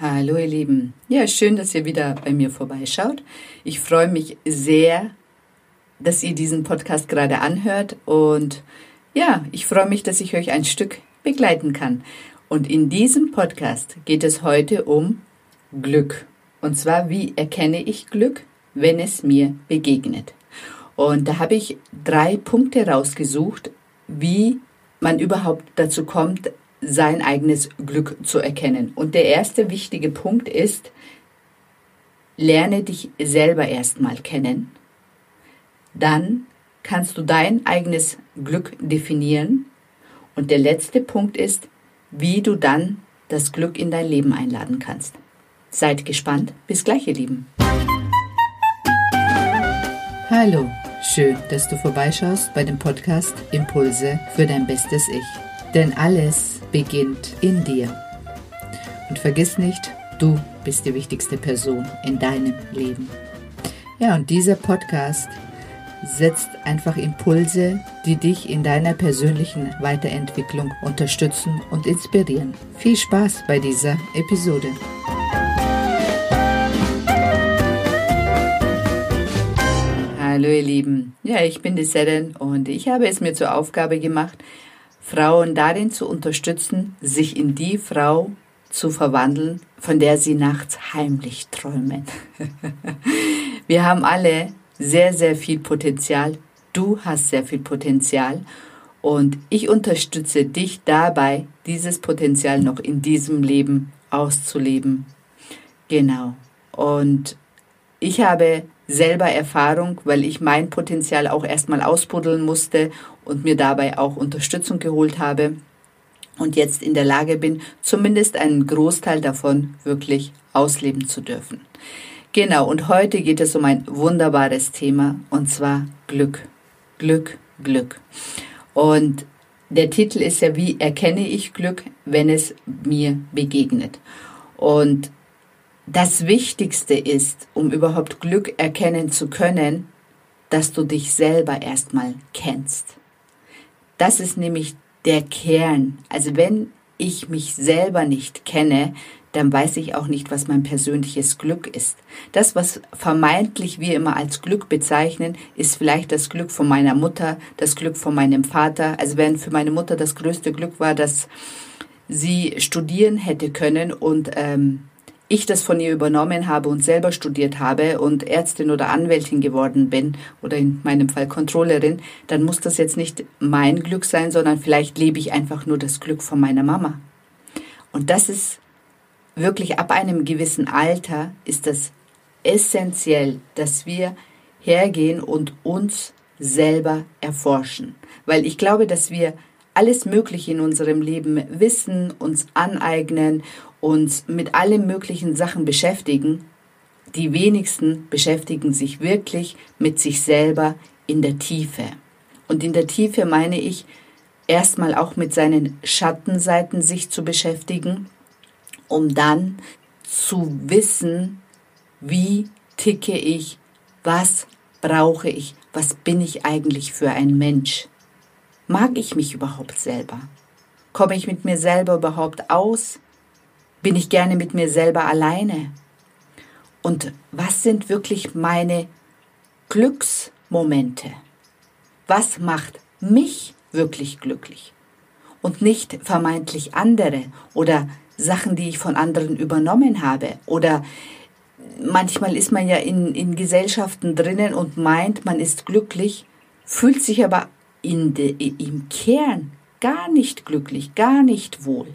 Hallo ihr Lieben. Ja, schön, dass ihr wieder bei mir vorbeischaut. Ich freue mich sehr, dass ihr diesen Podcast gerade anhört und ja, ich freue mich, dass ich euch ein Stück begleiten kann. Und in diesem Podcast geht es heute um Glück. Und zwar, wie erkenne ich Glück, wenn es mir begegnet? Und da habe ich drei Punkte rausgesucht, wie man überhaupt dazu kommt, sein eigenes Glück zu erkennen. Und der erste wichtige Punkt ist, lerne dich selber erstmal kennen. Dann kannst du dein eigenes Glück definieren. Und der letzte Punkt ist, wie du dann das Glück in dein Leben einladen kannst. Seid gespannt. Bis gleich, ihr Lieben. Hallo, schön, dass du vorbeischaust bei dem Podcast Impulse für dein bestes Ich. Denn alles beginnt in dir. Und vergiss nicht, du bist die wichtigste Person in deinem Leben. Ja, und dieser Podcast setzt einfach Impulse, die dich in deiner persönlichen Weiterentwicklung unterstützen und inspirieren. Viel Spaß bei dieser Episode. Hallo ihr Lieben, ja, ich bin die Seren und ich habe es mir zur Aufgabe gemacht, Frauen darin zu unterstützen, sich in die Frau zu verwandeln, von der sie nachts heimlich träumen. Wir haben alle sehr, sehr viel Potenzial. Du hast sehr viel Potenzial. Und ich unterstütze dich dabei, dieses Potenzial noch in diesem Leben auszuleben. Genau. Und ich habe selber Erfahrung, weil ich mein Potenzial auch erstmal ausbuddeln musste und mir dabei auch Unterstützung geholt habe und jetzt in der Lage bin, zumindest einen Großteil davon wirklich ausleben zu dürfen. Genau, und heute geht es um ein wunderbares Thema und zwar Glück. Glück, Glück. Und der Titel ist ja, wie erkenne ich Glück, wenn es mir begegnet? Und das Wichtigste ist, um überhaupt Glück erkennen zu können, dass du dich selber erstmal kennst. Das ist nämlich der Kern. Also wenn ich mich selber nicht kenne, dann weiß ich auch nicht, was mein persönliches Glück ist. Das, was vermeintlich wir immer als Glück bezeichnen, ist vielleicht das Glück von meiner Mutter, das Glück von meinem Vater. Also wenn für meine Mutter das größte Glück war, dass sie studieren hätte können und ähm, ich das von ihr übernommen habe und selber studiert habe und Ärztin oder Anwältin geworden bin oder in meinem Fall Controllerin, dann muss das jetzt nicht mein Glück sein, sondern vielleicht lebe ich einfach nur das Glück von meiner Mama. Und das ist wirklich ab einem gewissen Alter ist das essentiell, dass wir hergehen und uns selber erforschen. Weil ich glaube, dass wir alles Mögliche in unserem Leben wissen, uns aneignen uns mit allen möglichen Sachen beschäftigen, die wenigsten beschäftigen sich wirklich mit sich selber in der Tiefe. Und in der Tiefe meine ich erstmal auch mit seinen Schattenseiten sich zu beschäftigen, um dann zu wissen, wie ticke ich, was brauche ich, was bin ich eigentlich für ein Mensch. Mag ich mich überhaupt selber? Komme ich mit mir selber überhaupt aus? Bin ich gerne mit mir selber alleine? Und was sind wirklich meine Glücksmomente? Was macht mich wirklich glücklich? Und nicht vermeintlich andere oder Sachen, die ich von anderen übernommen habe. Oder manchmal ist man ja in, in Gesellschaften drinnen und meint, man ist glücklich, fühlt sich aber in de, im Kern gar nicht glücklich, gar nicht wohl.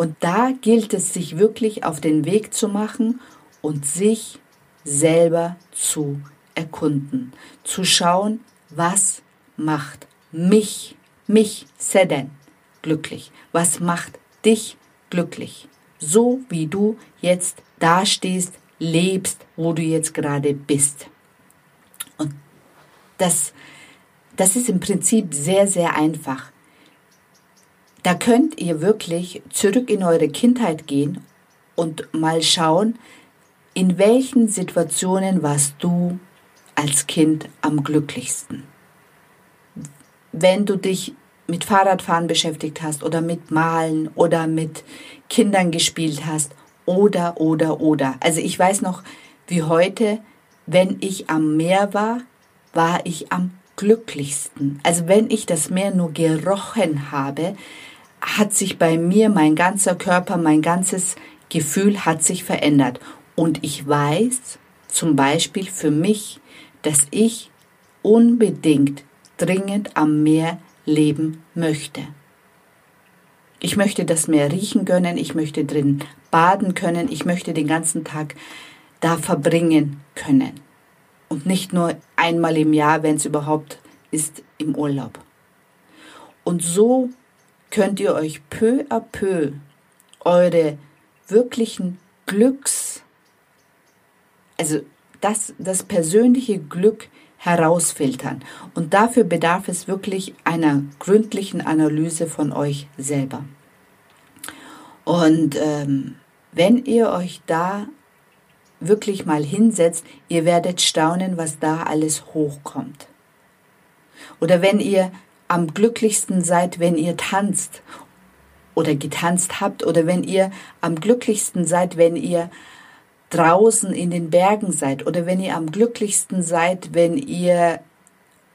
Und da gilt es, sich wirklich auf den Weg zu machen und sich selber zu erkunden, zu schauen, was macht mich, mich, Seden, glücklich, was macht dich glücklich, so wie du jetzt dastehst, lebst, wo du jetzt gerade bist. Und das, das ist im Prinzip sehr, sehr einfach. Da könnt ihr wirklich zurück in eure Kindheit gehen und mal schauen, in welchen Situationen warst du als Kind am glücklichsten. Wenn du dich mit Fahrradfahren beschäftigt hast oder mit Malen oder mit Kindern gespielt hast oder, oder, oder. Also ich weiß noch, wie heute, wenn ich am Meer war, war ich am glücklichsten. Also wenn ich das Meer nur gerochen habe, hat sich bei mir mein ganzer Körper, mein ganzes Gefühl hat sich verändert. Und ich weiß zum Beispiel für mich, dass ich unbedingt dringend am Meer leben möchte. Ich möchte das Meer riechen können, ich möchte drin baden können, ich möchte den ganzen Tag da verbringen können. Und nicht nur einmal im Jahr, wenn es überhaupt ist, im Urlaub. Und so könnt ihr euch peu à peu eure wirklichen Glücks, also das, das persönliche Glück herausfiltern. Und dafür bedarf es wirklich einer gründlichen Analyse von euch selber. Und ähm, wenn ihr euch da wirklich mal hinsetzt, ihr werdet staunen, was da alles hochkommt. Oder wenn ihr am glücklichsten seid, wenn ihr tanzt oder getanzt habt oder wenn ihr am glücklichsten seid, wenn ihr draußen in den Bergen seid oder wenn ihr am glücklichsten seid, wenn ihr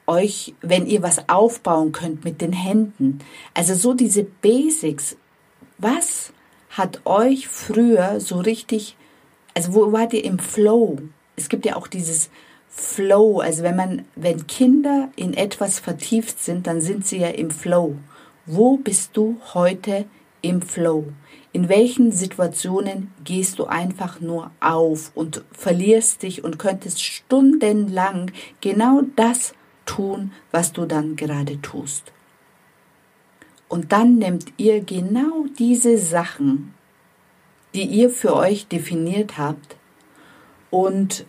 euch, wenn ihr was aufbauen könnt mit den Händen. Also so diese Basics. Was hat euch früher so richtig, also wo wart ihr im Flow? Es gibt ja auch dieses Flow, also wenn man, wenn Kinder in etwas vertieft sind, dann sind sie ja im Flow. Wo bist du heute im Flow? In welchen Situationen gehst du einfach nur auf und verlierst dich und könntest stundenlang genau das tun, was du dann gerade tust? Und dann nehmt ihr genau diese Sachen, die ihr für euch definiert habt, und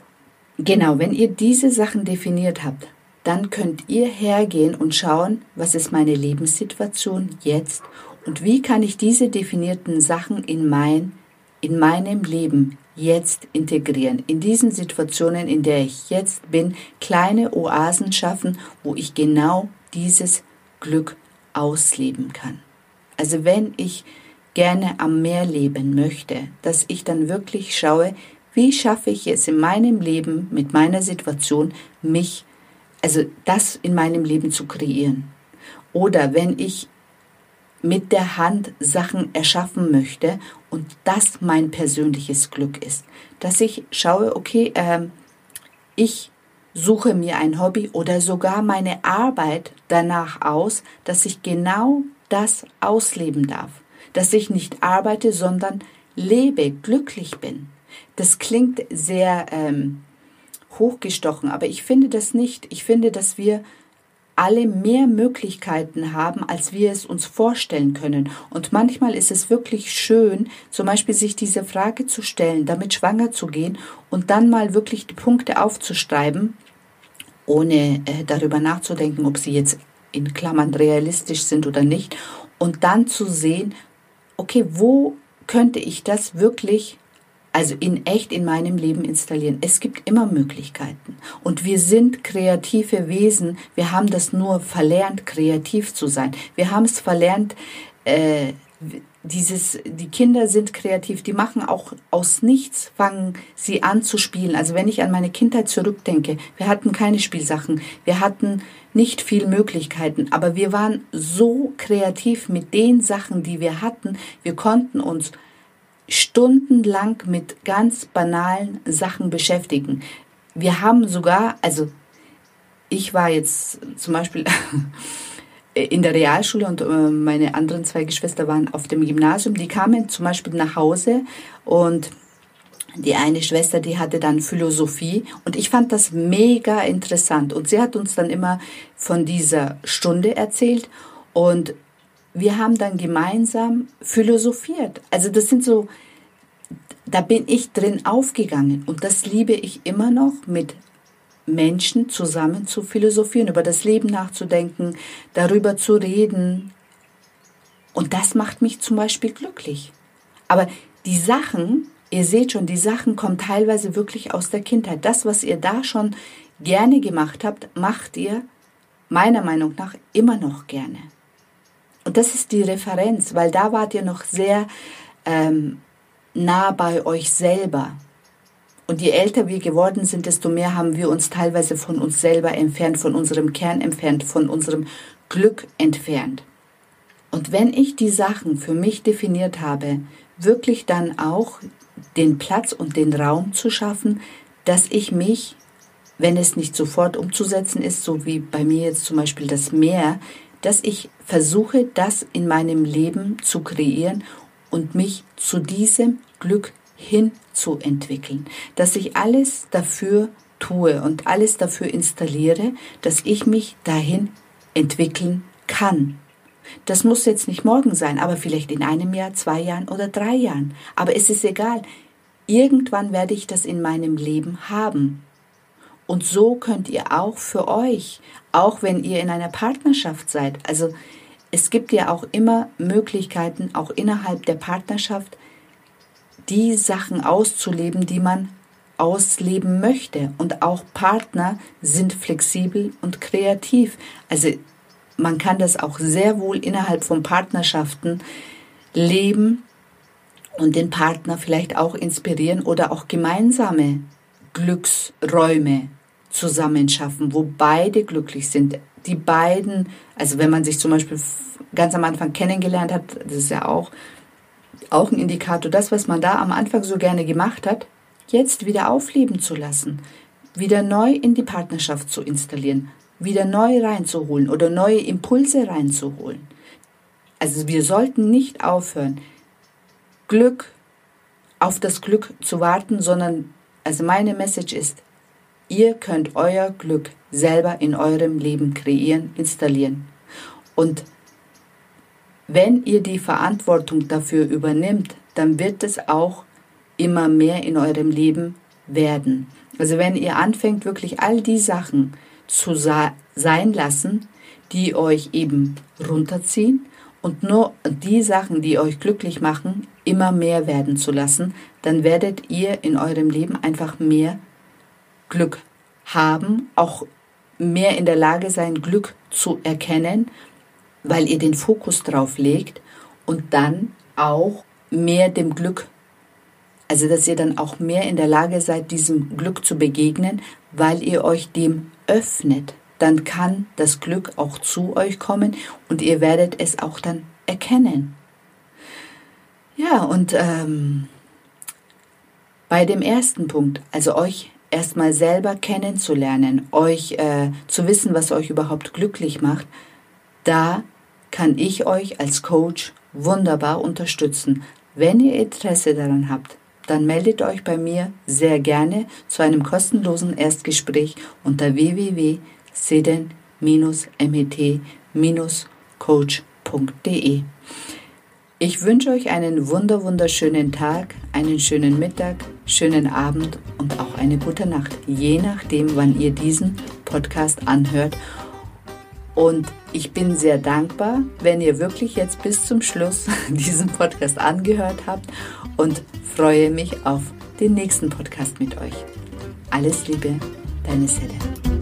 genau, wenn ihr diese Sachen definiert habt, dann könnt ihr hergehen und schauen, was ist meine Lebenssituation jetzt und wie kann ich diese definierten Sachen in mein in meinem Leben jetzt integrieren, in diesen Situationen, in der ich jetzt bin, kleine Oasen schaffen, wo ich genau dieses Glück ausleben kann. Also wenn ich gerne am Meer leben möchte, dass ich dann wirklich schaue, wie schaffe ich es in meinem Leben mit meiner Situation, mich, also das in meinem Leben zu kreieren. Oder wenn ich mit der Hand Sachen erschaffen möchte und das mein persönliches Glück ist. Dass ich schaue, okay, äh, ich suche mir ein Hobby oder sogar meine Arbeit danach aus, dass ich genau das ausleben darf. Dass ich nicht arbeite, sondern lebe, glücklich bin. Das klingt sehr ähm, hochgestochen, aber ich finde das nicht. Ich finde, dass wir alle mehr Möglichkeiten haben, als wir es uns vorstellen können. Und manchmal ist es wirklich schön, zum Beispiel sich diese Frage zu stellen, damit schwanger zu gehen und dann mal wirklich die Punkte aufzuschreiben, ohne äh, darüber nachzudenken, ob sie jetzt in Klammern realistisch sind oder nicht. Und dann zu sehen, okay, wo könnte ich das wirklich also in echt in meinem Leben installieren. Es gibt immer Möglichkeiten. Und wir sind kreative Wesen. Wir haben das nur verlernt, kreativ zu sein. Wir haben es verlernt, äh, dieses, die Kinder sind kreativ, die machen auch aus nichts, fangen sie an zu spielen. Also wenn ich an meine Kindheit zurückdenke, wir hatten keine Spielsachen, wir hatten nicht viel Möglichkeiten, aber wir waren so kreativ mit den Sachen, die wir hatten. Wir konnten uns stundenlang mit ganz banalen Sachen beschäftigen. Wir haben sogar, also ich war jetzt zum Beispiel in der Realschule und äh, meine anderen zwei Geschwister waren auf dem Gymnasium. Die kamen zum Beispiel nach Hause und die eine Schwester, die hatte dann Philosophie und ich fand das mega interessant und sie hat uns dann immer von dieser Stunde erzählt und wir haben dann gemeinsam philosophiert. Also das sind so, da bin ich drin aufgegangen und das liebe ich immer noch mit Menschen zusammen zu philosophieren, über das Leben nachzudenken, darüber zu reden. Und das macht mich zum Beispiel glücklich. Aber die Sachen, ihr seht schon, die Sachen kommen teilweise wirklich aus der Kindheit. Das, was ihr da schon gerne gemacht habt, macht ihr meiner Meinung nach immer noch gerne. Und das ist die Referenz, weil da wart ihr noch sehr ähm, nah bei euch selber. Und je älter wir geworden sind, desto mehr haben wir uns teilweise von uns selber entfernt, von unserem Kern entfernt, von unserem Glück entfernt. Und wenn ich die Sachen für mich definiert habe, wirklich dann auch den Platz und den Raum zu schaffen, dass ich mich, wenn es nicht sofort umzusetzen ist, so wie bei mir jetzt zum Beispiel das Meer, dass ich versuche, das in meinem Leben zu kreieren und mich zu diesem Glück hin zu entwickeln, dass ich alles dafür tue und alles dafür installiere, dass ich mich dahin entwickeln kann. Das muss jetzt nicht morgen sein, aber vielleicht in einem Jahr, zwei Jahren oder drei Jahren. Aber es ist egal. Irgendwann werde ich das in meinem Leben haben. Und so könnt ihr auch für euch, auch wenn ihr in einer Partnerschaft seid, also es gibt ja auch immer Möglichkeiten, auch innerhalb der Partnerschaft, die Sachen auszuleben, die man ausleben möchte. Und auch Partner sind flexibel und kreativ. Also man kann das auch sehr wohl innerhalb von Partnerschaften leben und den Partner vielleicht auch inspirieren oder auch gemeinsame Glücksräume zusammenschaffen, wo beide glücklich sind. Die beiden, also wenn man sich zum Beispiel ganz am Anfang kennengelernt hat, das ist ja auch, auch ein Indikator, das, was man da am Anfang so gerne gemacht hat, jetzt wieder aufleben zu lassen, wieder neu in die Partnerschaft zu installieren, wieder neu reinzuholen oder neue Impulse reinzuholen. Also wir sollten nicht aufhören, Glück auf das Glück zu warten, sondern also meine Message ist, ihr könnt euer Glück selber in eurem Leben kreieren, installieren. Und wenn ihr die Verantwortung dafür übernimmt, dann wird es auch immer mehr in eurem Leben werden. Also wenn ihr anfängt, wirklich all die Sachen zu sein lassen, die euch eben runterziehen und nur die Sachen, die euch glücklich machen, immer mehr werden zu lassen, dann werdet ihr in eurem Leben einfach mehr Glück haben, auch mehr in der Lage sein, Glück zu erkennen, weil ihr den Fokus drauf legt und dann auch mehr dem Glück, also dass ihr dann auch mehr in der Lage seid, diesem Glück zu begegnen, weil ihr euch dem öffnet. Dann kann das Glück auch zu euch kommen und ihr werdet es auch dann erkennen. Ja, und ähm, bei dem ersten Punkt, also euch erstmal selber kennenzulernen, euch äh, zu wissen, was euch überhaupt glücklich macht, da kann ich euch als Coach wunderbar unterstützen. Wenn ihr Interesse daran habt, dann meldet euch bei mir sehr gerne zu einem kostenlosen Erstgespräch unter www.seden-met-coach.de. Ich wünsche euch einen wunder wunderschönen Tag, einen schönen Mittag, schönen Abend und auch eine gute Nacht, je nachdem, wann ihr diesen Podcast anhört. Und ich bin sehr dankbar, wenn ihr wirklich jetzt bis zum Schluss diesen Podcast angehört habt und freue mich auf den nächsten Podcast mit euch. Alles Liebe, deine Selle.